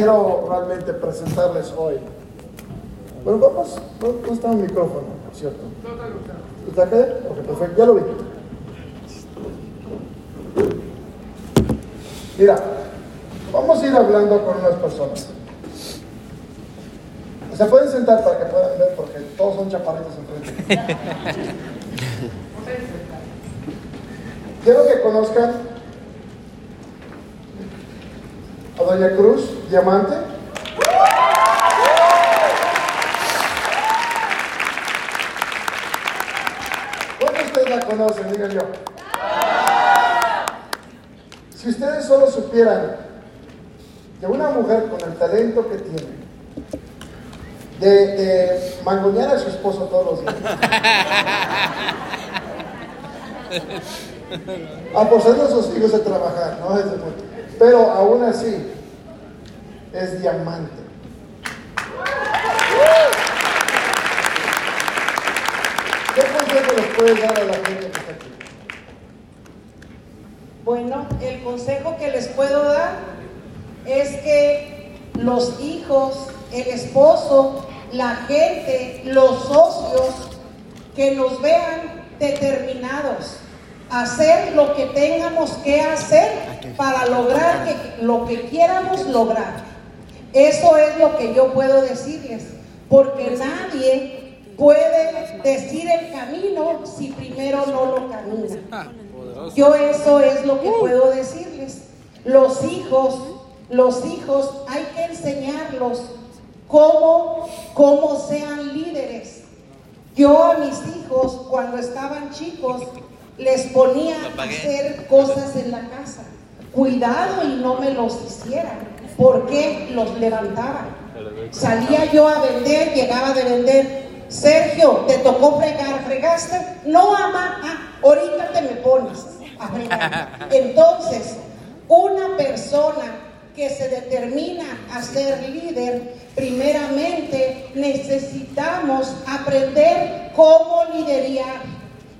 quiero realmente presentarles hoy. Bueno, vamos, ¿dónde está el micrófono, por cierto? ¿Está acá? Ok, perfecto, ya lo vi. Mira, vamos a ir hablando con unas personas. Se pueden sentar para que puedan ver porque todos son chaparritos enfrente. Quiero que conozcan a Doña Cruz Diamante. ¿Cuántos de ustedes la conocen? Digan yo. Si ustedes solo supieran que una mujer con el talento que tiene, de, de mangonear a su esposo todos los días, aposando a sus hijos de trabajar, ¿no? Pero aún así, es diamante. ¿Qué consejo les puedes dar a la gente que está aquí? Bueno, el consejo que les puedo dar es que los hijos, el esposo, la gente, los socios, que nos vean determinados a hacer lo que tengamos que hacer para lograr que, lo que quieramos lograr. Eso es lo que yo puedo decirles, porque nadie puede decir el camino si primero no lo camina. Yo eso es lo que puedo decirles. Los hijos, los hijos hay que enseñarlos cómo, cómo sean líderes. Yo a mis hijos cuando estaban chicos les ponía a hacer cosas en la casa. Cuidado y no me los hicieran, porque los levantaban. Salía yo a vender, llegaba de vender. Sergio, ¿te tocó fregar? ¿Fregaste? No, ama, ah, ahorita te me pones a fregar. Entonces, una persona que se determina a ser líder, primeramente necesitamos aprender cómo liderar.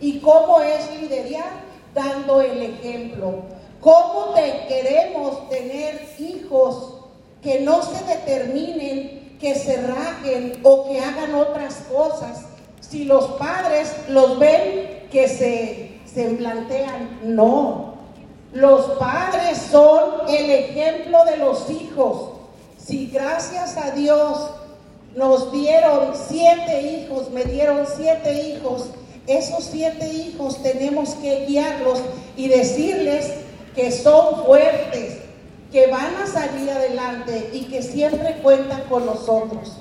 ¿Y cómo es liderar? Dando el ejemplo. ¿Cómo te queremos tener hijos que no se determinen, que se rajen o que hagan otras cosas? Si los padres los ven que se, se plantean, no. Los padres son el ejemplo de los hijos. Si gracias a Dios nos dieron siete hijos, me dieron siete hijos, esos siete hijos tenemos que guiarlos y decirles que son fuertes, que van a salir adelante y que siempre cuentan con nosotros.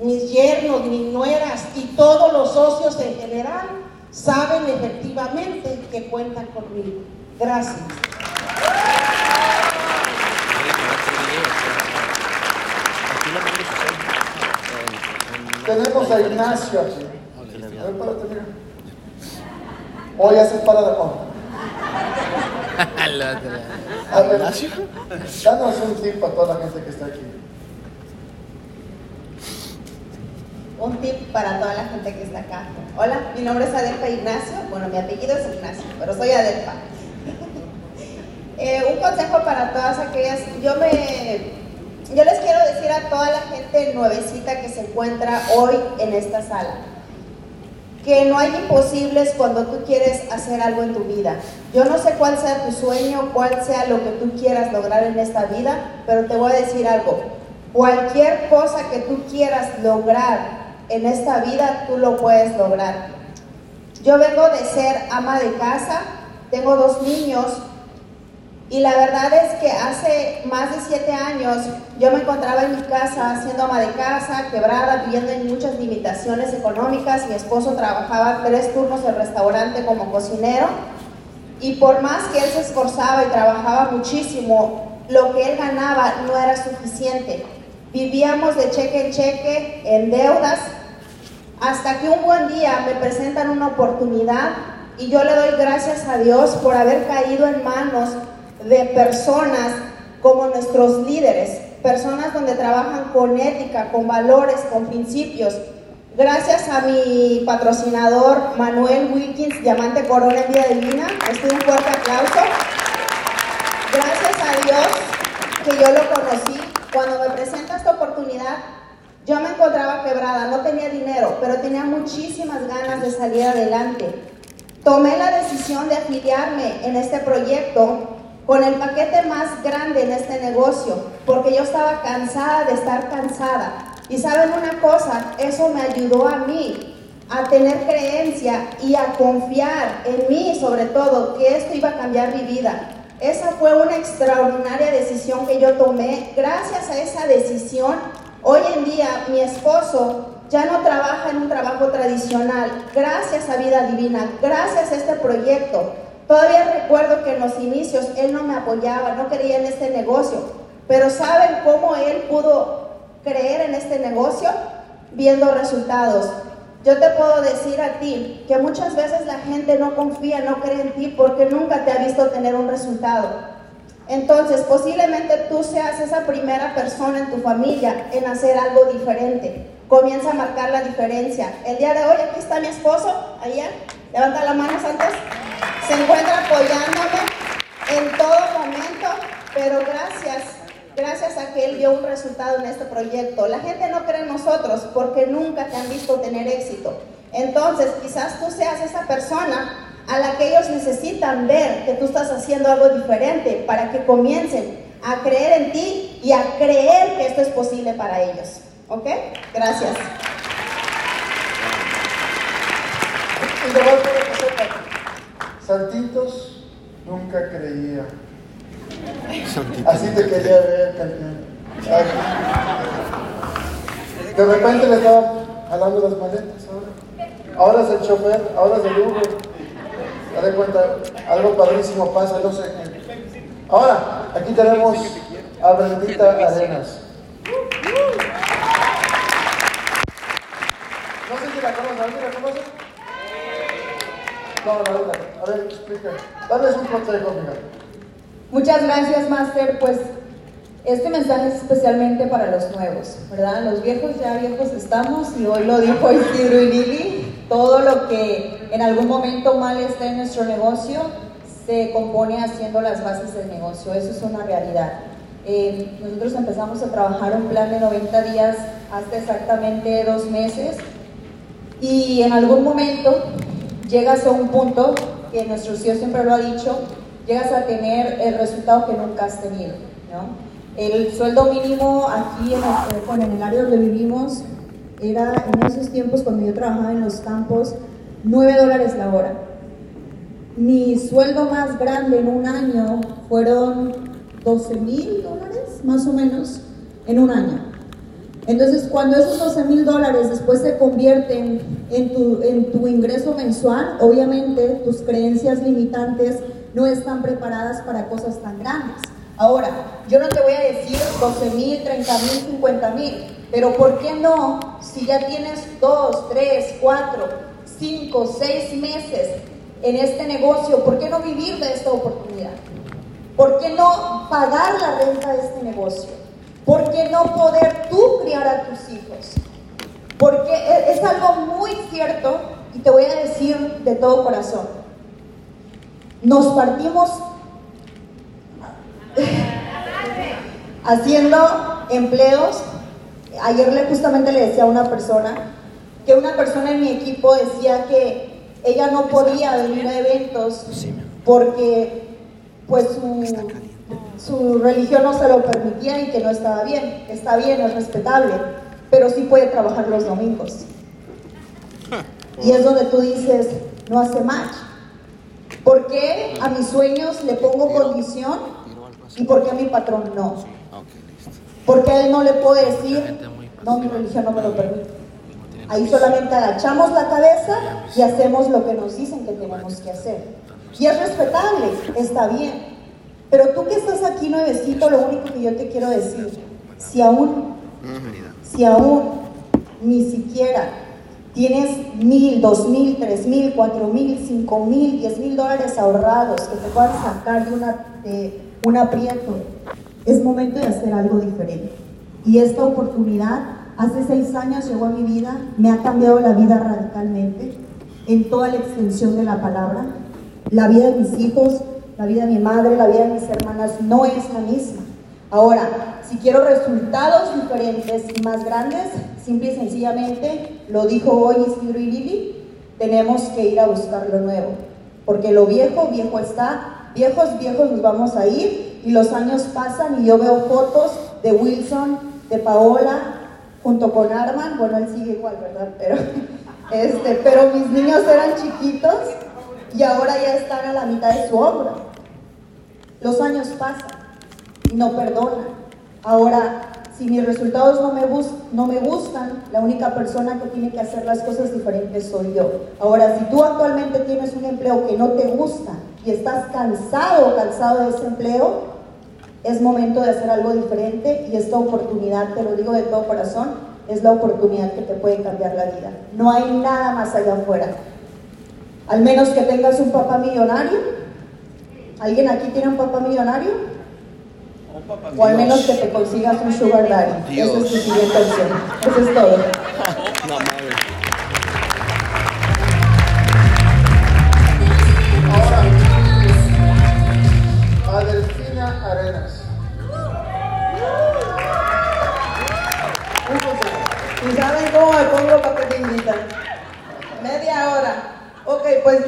Mis yernos, mis nueras y todos los socios en general saben efectivamente que cuentan conmigo. Gracias. Tenemos a Ignacio. A ver, párate, mira. O ya se para. A ver, danos un tip a toda la gente que está aquí. Un tip para toda la gente que está acá. Hola, mi nombre es Adelpa Ignacio. Bueno, mi apellido es Ignacio, pero soy Adelpa. Eh, un consejo para todas aquellas. Yo me, yo les quiero decir a toda la gente nuevecita que se encuentra hoy en esta sala que no hay imposibles cuando tú quieres hacer algo en tu vida. Yo no sé cuál sea tu sueño, cuál sea lo que tú quieras lograr en esta vida, pero te voy a decir algo. Cualquier cosa que tú quieras lograr en esta vida, tú lo puedes lograr. Yo vengo de ser ama de casa, tengo dos niños y la verdad es que hace más de siete años yo me encontraba en mi casa siendo ama de casa, quebrada, viviendo en muchas limitaciones económicas. Mi esposo trabajaba tres turnos en restaurante como cocinero y por más que él se esforzaba y trabajaba muchísimo, lo que él ganaba no era suficiente. Vivíamos de cheque en cheque, en deudas, hasta que un buen día me presentan una oportunidad y yo le doy gracias a Dios por haber caído en manos de personas como nuestros líderes, personas donde trabajan con ética, con valores, con principios. Gracias a mi patrocinador Manuel Wilkins, Diamante Corona en Vida Divina, les un fuerte aplauso. Gracias a Dios que yo lo conocí cuando me presenta esta oportunidad, yo me encontraba quebrada, no tenía dinero, pero tenía muchísimas ganas de salir adelante. Tomé la decisión de afiliarme en este proyecto con el paquete más grande en este negocio, porque yo estaba cansada de estar cansada. Y saben una cosa, eso me ayudó a mí a tener creencia y a confiar en mí sobre todo, que esto iba a cambiar mi vida. Esa fue una extraordinaria decisión que yo tomé. Gracias a esa decisión, hoy en día mi esposo ya no trabaja en un trabajo tradicional. Gracias a Vida Divina, gracias a este proyecto. Todavía recuerdo que en los inicios él no me apoyaba, no creía en este negocio. Pero ¿saben cómo él pudo creer en este negocio? Viendo resultados. Yo te puedo decir a ti que muchas veces la gente no confía, no cree en ti porque nunca te ha visto tener un resultado. Entonces, posiblemente tú seas esa primera persona en tu familia en hacer algo diferente. Comienza a marcar la diferencia. El día de hoy, aquí está mi esposo, allá, levanta la mano, Santos. Se encuentra apoyándome en todo momento, pero gracias gracias a que Él vio un resultado en este proyecto. La gente no cree en nosotros porque nunca te han visto tener éxito. Entonces, quizás tú seas esa persona a la que ellos necesitan ver que tú estás haciendo algo diferente para que comiencen a creer en ti y a creer que esto es posible para ellos. ¿Ok? Gracias. Santitos nunca creía Así te quería ver, campeón. De repente le estaba jalando las maletas ahora. Ahora es el chofer, ahora es el Uber. Te cuenta, algo padrísimo pasa, no sé qué. Ahora, aquí tenemos a Brendita Arenas. No sé si la conocen, ¿alguien la conoce? No, la verdad. A ver, explica. Dale un consejo, mira. Muchas gracias, Master. Pues este mensaje es especialmente para los nuevos, ¿verdad? Los viejos ya viejos estamos y hoy lo dijo Isidro y Lili. Todo lo que en algún momento mal está en nuestro negocio se compone haciendo las bases del negocio. Eso es una realidad. Eh, nosotros empezamos a trabajar un plan de 90 días hasta exactamente dos meses y en algún momento llegas a un punto que nuestro CEO siempre lo ha dicho, llegas a tener el resultado que nunca has tenido. ¿no? El sueldo mínimo aquí en el, en el área donde vivimos era en esos tiempos cuando yo trabajaba en los campos 9 dólares la hora. Mi sueldo más grande en un año fueron 12 mil dólares, más o menos, en un año. Entonces, cuando esos 12 mil dólares después se convierten en tu, en tu ingreso mensual, obviamente tus creencias limitantes no están preparadas para cosas tan grandes. Ahora, yo no te voy a decir 12 mil, 30 mil, 50 mil, pero ¿por qué no? Si ya tienes 2, 3, 4, 5, 6 meses en este negocio, ¿por qué no vivir de esta oportunidad? ¿Por qué no pagar la renta de este negocio? ¿Por qué no poder tú criar a tus hijos? Porque e, es algo muy cierto y te voy a decir de todo corazón. Nos partimos haciendo empleos. Ayer le, justamente le decía a una persona que una persona en mi equipo decía que ella no podía venir a eventos porque pues su, su religión no se lo permitía y que no estaba bien. Está bien, es respetable, pero sí puede trabajar los domingos. Y es donde tú dices, no hace match. ¿Por qué a mis sueños le pongo condición y por qué a mi patrón no? Porque él no le puedo decir, no, mi religión no me lo permite. Ahí solamente agachamos la cabeza y hacemos lo que nos dicen que tenemos que hacer. Y es respetable, está bien. Pero tú que estás aquí nuevecito, lo único que yo te quiero decir, si aún, si aún ni siquiera tienes mil, dos mil, tres mil, cuatro mil, cinco mil, diez mil dólares ahorrados que te puedan sacar de, una, un aprieto, es momento de hacer algo diferente. Y esta oportunidad hace seis años llegó a mi vida, me ha cambiado la vida radicalmente, en toda la extensión de la palabra. La vida de mis hijos, la vida de mi madre, la vida de mis hermanas no es la misma. Ahora, si quiero resultados diferentes y más grandes, simple y sencillamente, lo dijo hoy Isidro y Lili, tenemos que ir a buscar lo nuevo. Porque lo viejo, viejo está, viejos, viejos nos vamos a ir y los años pasan y yo veo fotos de Wilson, de Paola, junto con Arman, bueno, él sigue igual, ¿verdad? Pero, este, pero mis niños eran chiquitos y ahora ya están a la mitad de su obra. Los años pasan y no perdona. Ahora, si mis resultados no me, no me gustan, la única persona que tiene que hacer las cosas diferentes soy yo. Ahora, si tú actualmente tienes un empleo que no te gusta y estás cansado o cansado de ese empleo, es momento de hacer algo diferente y esta oportunidad, te lo digo de todo corazón, es la oportunidad que te puede cambiar la vida. No hay nada más allá afuera. Al menos que tengas un papá millonario. ¿Alguien aquí tiene un papá millonario? O al menos que te consigas un sugar daddy. Esa es tu siguiente opción. Eso es todo.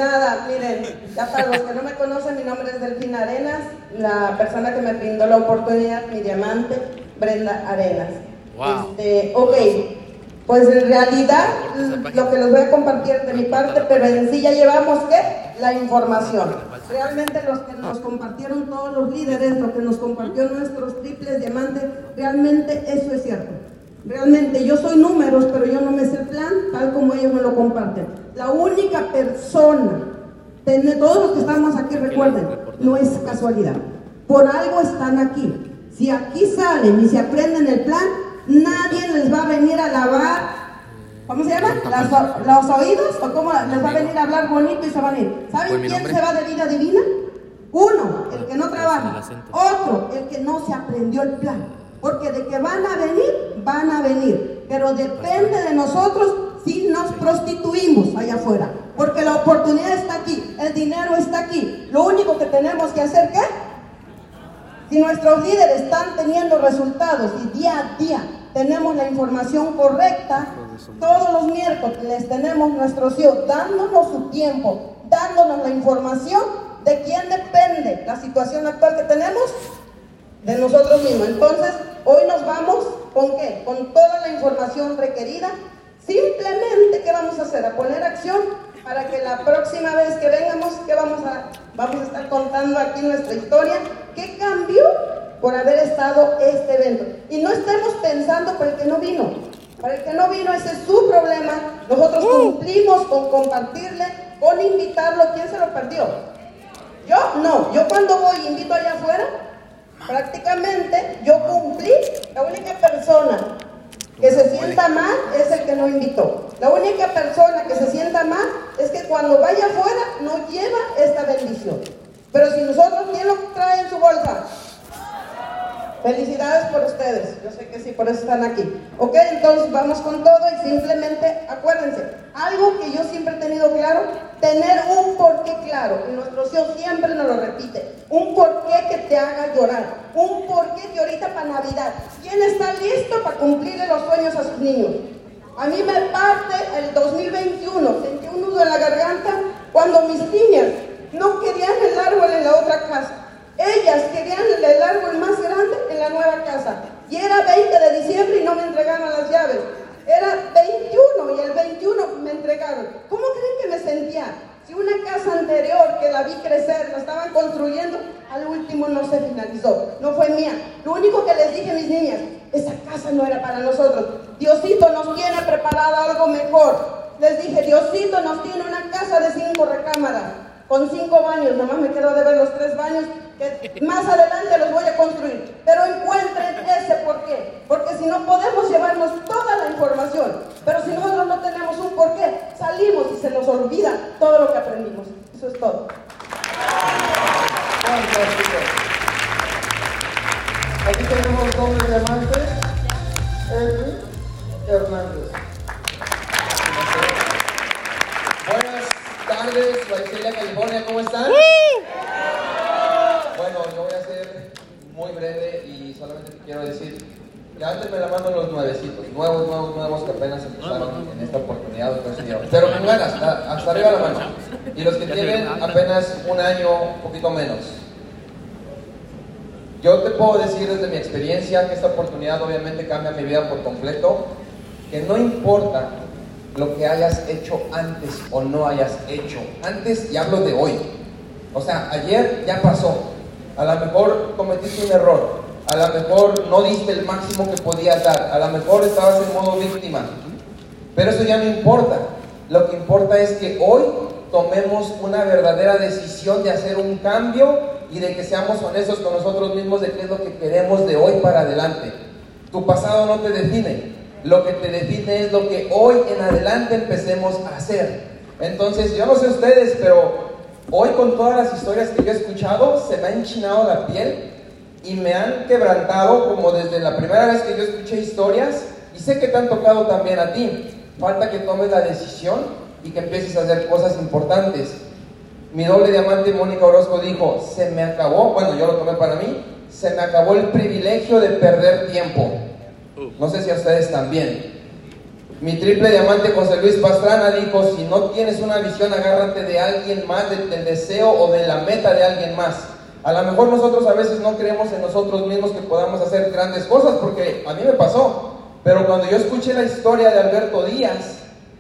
nada, miren, ya para los que no me conocen, mi nombre es Delfina Arenas, la persona que me brindó la oportunidad, mi diamante, Brenda Arenas. Este, ok, pues en realidad lo que les voy a compartir de mi parte, pero en sí ya llevamos ¿qué? La información. Realmente los que nos compartieron todos los líderes, lo que nos compartió nuestros triples diamantes, realmente eso es cierto. Realmente yo soy números, pero yo no me sé el plan tal como ellos me lo comparten. La única persona, todos los que estamos aquí recuerden, no es casualidad. Por algo están aquí. Si aquí salen y se aprenden el plan, nadie les va a venir a lavar, ¿cómo se llama? los oídos o cómo les va a venir a hablar bonito y se van a ir. ¿Saben quién se va de vida divina? Uno, el que no trabaja. Otro, el que no se aprendió el plan. Porque de que van a venir, van a venir. Pero depende de nosotros si nos prostituimos allá afuera. Porque la oportunidad está aquí, el dinero está aquí. Lo único que tenemos que hacer, ¿qué? Si nuestros líderes están teniendo resultados y día a día tenemos la información correcta, todos los miércoles les tenemos nuestros hijos dándonos su tiempo, dándonos la información de quién depende la situación actual que tenemos, de nosotros mismos. Entonces, hoy nos vamos con qué? Con toda la información requerida. Simplemente, ¿qué vamos a hacer? A poner acción para que la próxima vez que vengamos, ¿qué vamos a, vamos a estar contando aquí nuestra historia? ¿Qué cambió por haber estado este evento? Y no estemos pensando por el que no vino. Para el que no vino, ese es su problema. Nosotros uh. cumplimos con compartirle, con invitarlo. ¿Quién se lo perdió? Yo no. Yo cuando voy invito allá afuera, Prácticamente yo cumplí, la única persona que se sienta mal es el que no invitó. La única persona que se sienta mal es que cuando vaya afuera no lleva esta bendición. Pero si nosotros, ¿quién lo trae en su bolsa? Felicidades por ustedes. Yo sé que sí, por eso están aquí. Ok, entonces vamos con todo y simplemente acuérdense, algo que yo siempre he tenido claro, tener un porqué claro. Y nuestro Dios siempre nos lo repite. Un porqué que te haga llorar. Un porqué que ahorita para Navidad. ¿Quién está listo para cumplirle los sueños a sus niños? A mí me parte el 2021. Sentí un nudo en la garganta cuando mis niñas no querían el árbol en la otra casa. Ellas querían el árbol más grande en la nueva casa. Y era 20 de diciembre y no me entregaron las llaves. Era 21 y el 21 me entregaron. ¿Cómo creen que me sentía? Si una casa anterior que la vi crecer, la estaban construyendo, al último no se finalizó, no fue mía. Lo único que les dije a mis niñas, esa casa no era para nosotros. Diosito nos tiene preparado algo mejor. Les dije, Diosito nos tiene una casa de cinco recámaras, con cinco baños, nomás me quedo de ver los tres baños que más adelante los voy a construir. Pero encuentren ese por qué. Porque si no podemos llevarnos toda la información, pero si nosotros no tenemos un por qué, salimos y se nos olvida todo lo que aprendimos. Eso es todo. Aquí tenemos doble diamantes. Edwin Hernández. Buenas tardes, Vaiselia, California, ¿cómo están? Bueno, yo voy a ser muy breve y solamente la mano los nuevecitos, nuevos, nuevos, nuevos que apenas empezaron en esta oportunidad, pero con ganas, hasta, hasta arriba la mano. Y los que tienen apenas un año, un poquito menos. Yo te puedo decir desde mi experiencia que esta oportunidad obviamente cambia mi vida por completo, que no importa lo que hayas hecho antes o no hayas hecho, antes y hablo de hoy. O sea, ayer ya pasó, a lo mejor cometiste un error, a lo mejor no diste el máximo que podías dar, a lo mejor estabas en modo víctima, pero eso ya no importa. Lo que importa es que hoy tomemos una verdadera decisión de hacer un cambio y de que seamos honestos con nosotros mismos de qué es lo que queremos de hoy para adelante. Tu pasado no te define, lo que te define es lo que hoy en adelante empecemos a hacer. Entonces, yo no sé ustedes, pero hoy con todas las historias que yo he escuchado, se me ha enchinado la piel y me han quebrantado como desde la primera vez que yo escuché historias y sé que te han tocado también a ti. Falta que tomes la decisión y que empieces a hacer cosas importantes. Mi doble diamante Mónica Orozco dijo, se me acabó, bueno, yo lo tomé para mí, se me acabó el privilegio de perder tiempo. No sé si a ustedes también. Mi triple diamante José Luis Pastrana dijo, si no tienes una visión, agárrate de alguien más, del deseo o de la meta de alguien más. A lo mejor nosotros a veces no creemos en nosotros mismos que podamos hacer grandes cosas, porque a mí me pasó. Pero cuando yo escuché la historia de Alberto Díaz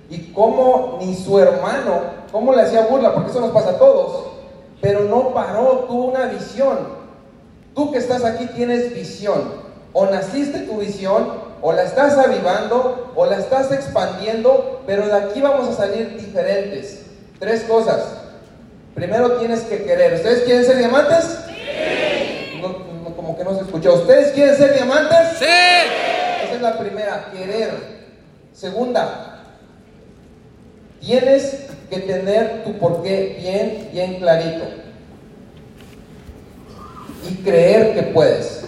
y cómo ni su hermano, cómo le hacía burla, porque eso nos pasa a todos, pero no paró, tuvo una visión. Tú que estás aquí tienes visión. O naciste tu visión, o la estás avivando, o la estás expandiendo, pero de aquí vamos a salir diferentes. Tres cosas. Primero tienes que querer. ¿Ustedes quieren ser diamantes? Sí. como que no se escuchó. ¿Ustedes quieren ser diamantes? Sí. Esa es la primera, querer. Segunda, tienes que tener tu porqué bien, bien clarito. Y creer que puedes.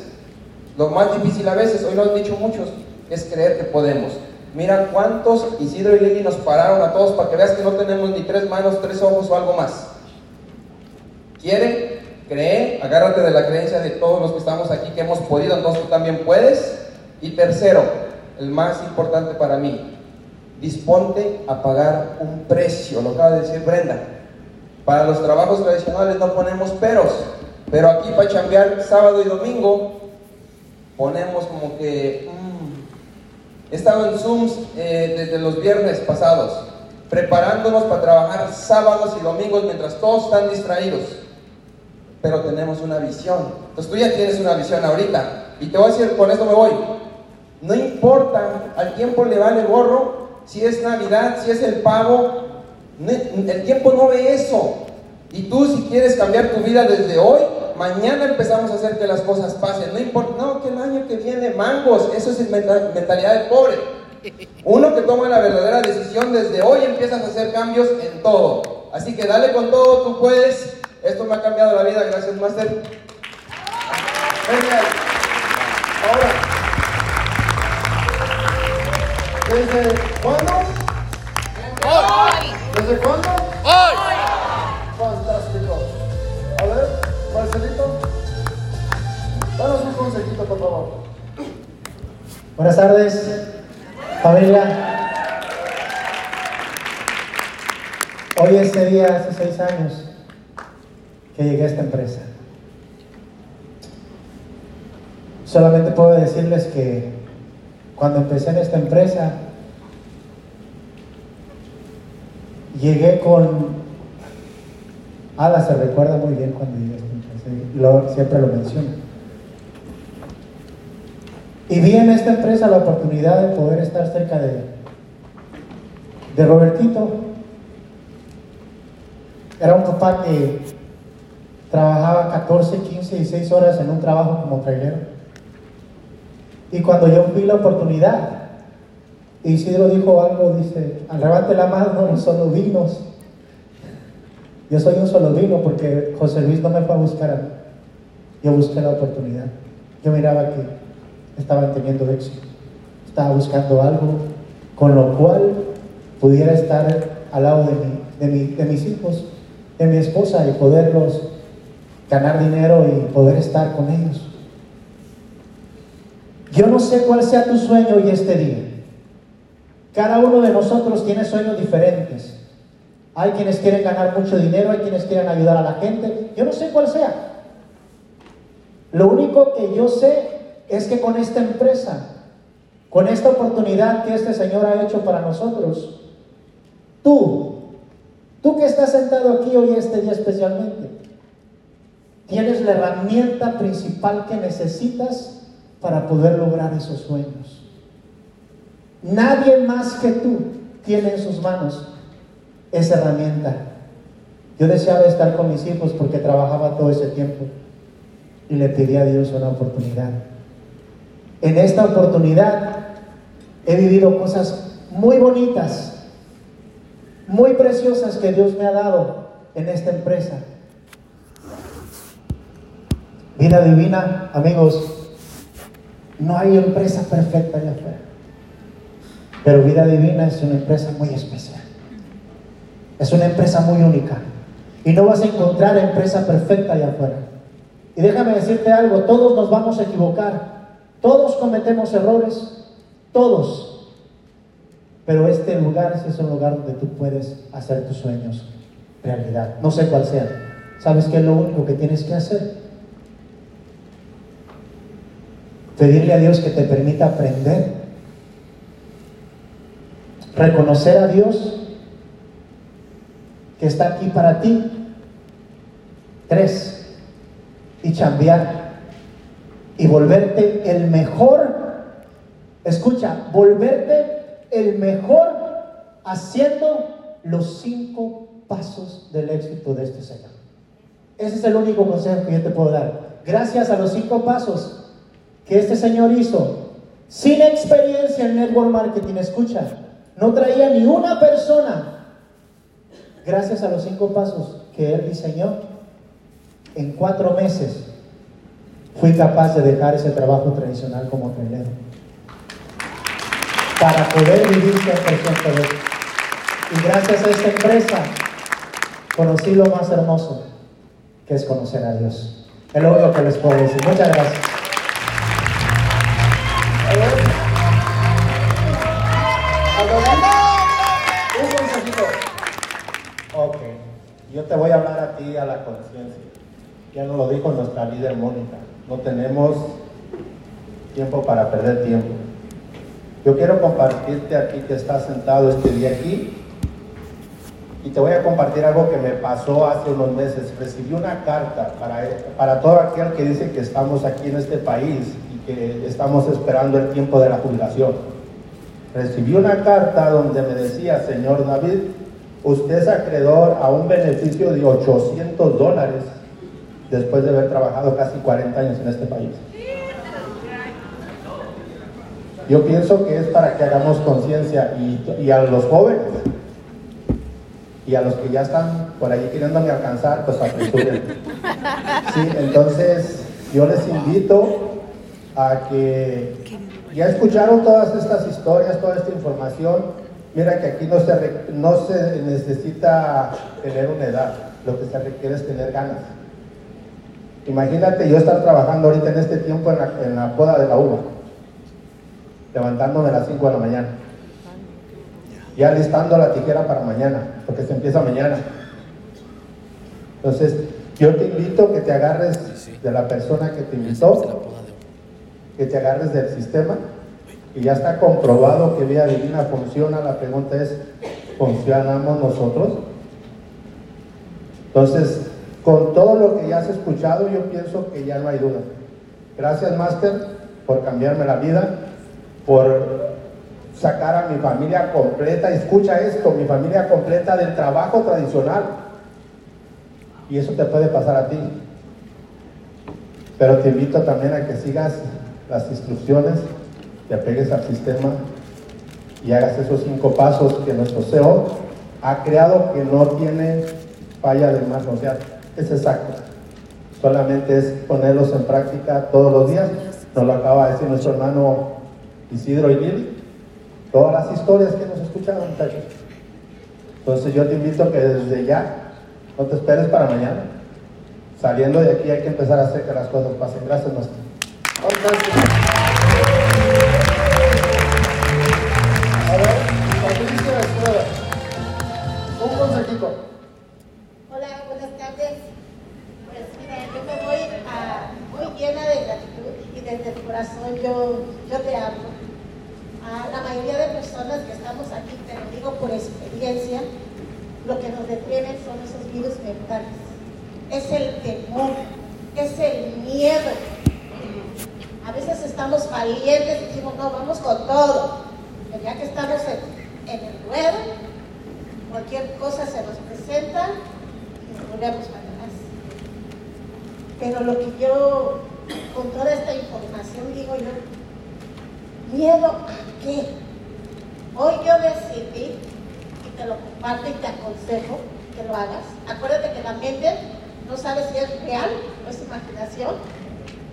Lo más difícil a veces, hoy lo han dicho muchos, es creer que podemos. Mira cuántos Isidro y Lili nos pararon a todos para que veas que no tenemos ni tres manos, tres ojos o algo más. ¿Quiere? Cree, agárrate de la creencia de todos los que estamos aquí que hemos podido, entonces tú también puedes. Y tercero, el más importante para mí, disponte a pagar un precio, lo acaba de decir Brenda. Para los trabajos tradicionales no ponemos peros, pero aquí para chambear sábado y domingo ponemos como que... Mm, estado en Zooms eh, desde los viernes pasados, preparándonos para trabajar sábados y domingos mientras todos están distraídos pero tenemos una visión. Entonces tú ya tienes una visión ahorita. Y te voy a decir, con esto me voy. No importa, al tiempo le vale gorro, si es Navidad, si es el pago, el tiempo no ve eso. Y tú si quieres cambiar tu vida desde hoy, mañana empezamos a hacer que las cosas pasen. No importa, no, que el año que viene, mangos, eso es mentalidad de pobre. Uno que toma la verdadera decisión desde hoy empiezas a hacer cambios en todo. Así que dale con todo, tú puedes. Esto me ha cambiado la vida, gracias, Master. Ahora, ¿desde cuándo? Hoy. ¿Desde cuándo? Hoy. Consejito, por favor. Buenas tardes, familia. Hoy es ese día, hace seis años, que llegué a esta empresa. Solamente puedo decirles que cuando empecé en esta empresa, llegué con... Ada se recuerda muy bien cuando llegué a esta empresa, lo- siempre lo menciono. Y vi en esta empresa la oportunidad de poder estar cerca de, de Robertito. Era un papá que trabajaba 14, 15 y 6 horas en un trabajo como trailero. Y cuando yo vi la oportunidad, Isidro dijo algo, dice, levante la mano, solo vinos. Yo soy un solo vino porque José Luis no me fue a buscar a mí. Yo busqué la oportunidad. Yo miraba que estaban teniendo éxito. Estaba buscando algo con lo cual pudiera estar al lado de, mi- de, mi- de mis hijos, de mi esposa y poderlos ganar dinero y poder estar con ellos. Yo no sé cuál sea tu sueño hoy este día. Cada uno de nosotros tiene sueños diferentes. Hay quienes quieren ganar mucho dinero, hay quienes quieren ayudar a la gente. Yo no sé cuál sea. Lo único que yo sé es que con esta empresa, con esta oportunidad que este Señor ha hecho para nosotros, tú, tú que estás sentado aquí hoy este día especialmente, tienes la herramienta principal que necesitas para poder lograr esos sueños. Nadie más que tú tiene en sus manos esa herramienta. Yo deseaba estar con mis hijos porque trabajaba todo ese tiempo y le pedí a Dios una oportunidad. En esta oportunidad he vivido cosas muy bonitas, muy preciosas que Dios me ha dado en esta empresa. Vida divina, amigos, no hay empresa perfecta allá afuera. Pero Vida Divina es una empresa muy especial. Es una empresa muy única. Y no vas a encontrar empresa perfecta allá afuera. Y déjame decirte algo, todos nos vamos a equivocar. Todos cometemos errores. Todos. Pero este lugar es un lugar donde tú puedes hacer tus sueños realidad. No sé cuál sea. ¿Sabes qué es lo único que tienes que hacer? Pedirle a Dios que te permita aprender. Reconocer a Dios que está aquí para ti. Tres. Y cambiar. Y volverte el mejor. Escucha, volverte el mejor haciendo los cinco pasos del éxito de este Señor. Ese es el único consejo que yo te puedo dar. Gracias a los cinco pasos que este señor hizo, sin experiencia en network marketing, escucha, no traía ni una persona, gracias a los cinco pasos que él diseñó, en cuatro meses fui capaz de dejar ese trabajo tradicional como trailero. Para poder vivir 100% de él. Y gracias a esta empresa conocí lo más hermoso, que es conocer a Dios. Es lo único que les puedo decir. Muchas gracias. Un consejito. Ok, yo te voy a hablar a ti a la conciencia. Ya nos lo dijo nuestra líder Mónica. No tenemos tiempo para perder tiempo. Yo quiero compartirte aquí que estás sentado este día aquí y te voy a compartir algo que me pasó hace unos meses. Recibí una carta para, para todo aquel que dice que estamos aquí en este país y que estamos esperando el tiempo de la jubilación recibí una carta donde me decía, señor David, usted es acreedor a un beneficio de 800 dólares después de haber trabajado casi 40 años en este país. Yo pienso que es para que hagamos conciencia y, a los jóvenes y a los que ya están por allí queriéndome alcanzar, pues apresuren. Sí, entonces yo les invito a que ya escucharon todas estas historias, toda esta información. Mira que aquí no se, no se necesita tener una edad, lo que se requiere es tener ganas. Imagínate yo estar trabajando ahorita en este tiempo en la, en la poda de la uva, levantándome a las 5 de la mañana, ya listando la tijera para mañana, porque se empieza mañana. Entonces, yo te invito que te agarres de la persona que te invitó que te agarres del sistema y ya está comprobado que Vía Divina funciona. La pregunta es, ¿funcionamos nosotros? Entonces, con todo lo que ya has escuchado, yo pienso que ya no hay duda. Gracias, Master, por cambiarme la vida, por sacar a mi familia completa. Escucha esto, mi familia completa del trabajo tradicional. Y eso te puede pasar a ti. Pero te invito también a que sigas las instrucciones, te apegues al sistema y hagas esos cinco pasos que nuestro CEO ha creado que no tiene falla de más, o sea, es exacto. Solamente es ponerlos en práctica todos los días. Nos lo acaba de decir nuestro hermano Isidro y Lili. Todas las historias que hemos escuchado, muchachos. Entonces yo te invito que desde ya, no te esperes para mañana. Saliendo de aquí hay que empezar a hacer que las cosas pasen. Gracias, nuestro. Cualquier cosa se nos presenta y volvemos para atrás. Pero lo que yo, con toda esta información, digo yo, ¿miedo a qué? Hoy yo decidí, y te lo comparto y te aconsejo que lo hagas. Acuérdate que la mente no sabe si es real o es imaginación,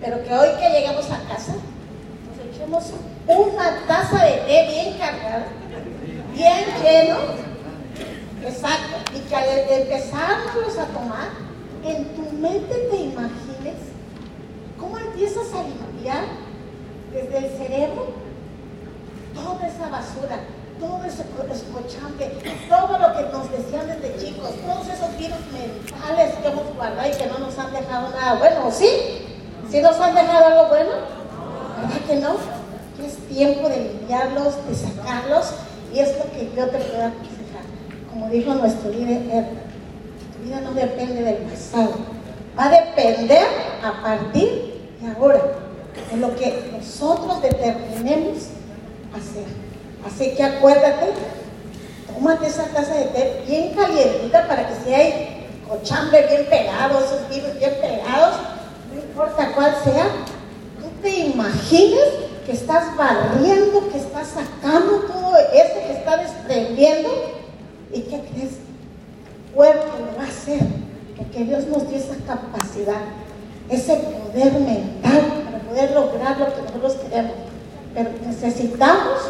pero que hoy que llegamos a casa, nos echemos una taza de té bien cargada, bien lleno, exacto, y que al empezarnos a tomar, en tu mente te imagines cómo empiezas a limpiar desde el cerebro toda esa basura, todo ese escuchante, todo lo que nos decían desde chicos, todos esos virus mentales que hemos guardado y que no nos han dejado nada bueno, ¿sí? ¿Sí nos han dejado algo bueno? ¿Verdad que no? Es tiempo de limpiarlos, de sacarlos, y es lo que yo te puedo. Como dijo nuestro líder tu vida no depende del pasado, va a depender a partir de ahora, de lo que nosotros determinemos hacer. Así que acuérdate, tómate esa taza de té bien calientita para que si hay cochambre bien pegado, esos virus bien pegados, no importa cuál sea, tú te imagines que estás barriendo, que estás sacando todo eso que está desprendiendo y qué crees, cuerpo lo va a hacer, porque Dios nos dio esa capacidad, ese poder mental para poder lograr lo que nosotros queremos. Pero necesitamos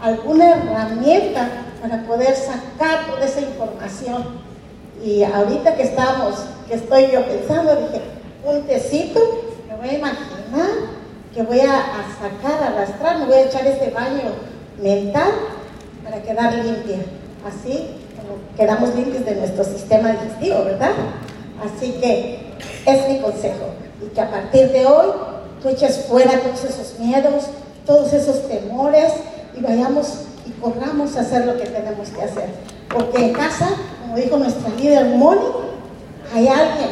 alguna herramienta para poder sacar toda esa información. Y ahorita que estamos, que estoy yo pensando, dije, un tecito, me voy a imaginar que voy a, sacar, arrastrar, me voy a echar ese baño mental para quedar limpia. Así quedamos limpios de nuestro sistema digestivo, ¿verdad? Así que es mi consejo. Y que a partir de hoy tú eches fuera todos esos miedos, todos esos temores y vayamos y corramos a hacer lo que tenemos que hacer. Porque en casa, como dijo nuestra líder Moni, hay alguien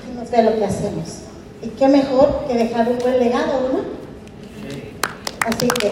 que nos ve lo que hacemos. Y qué mejor que dejar un buen legado, ¿no? Así que.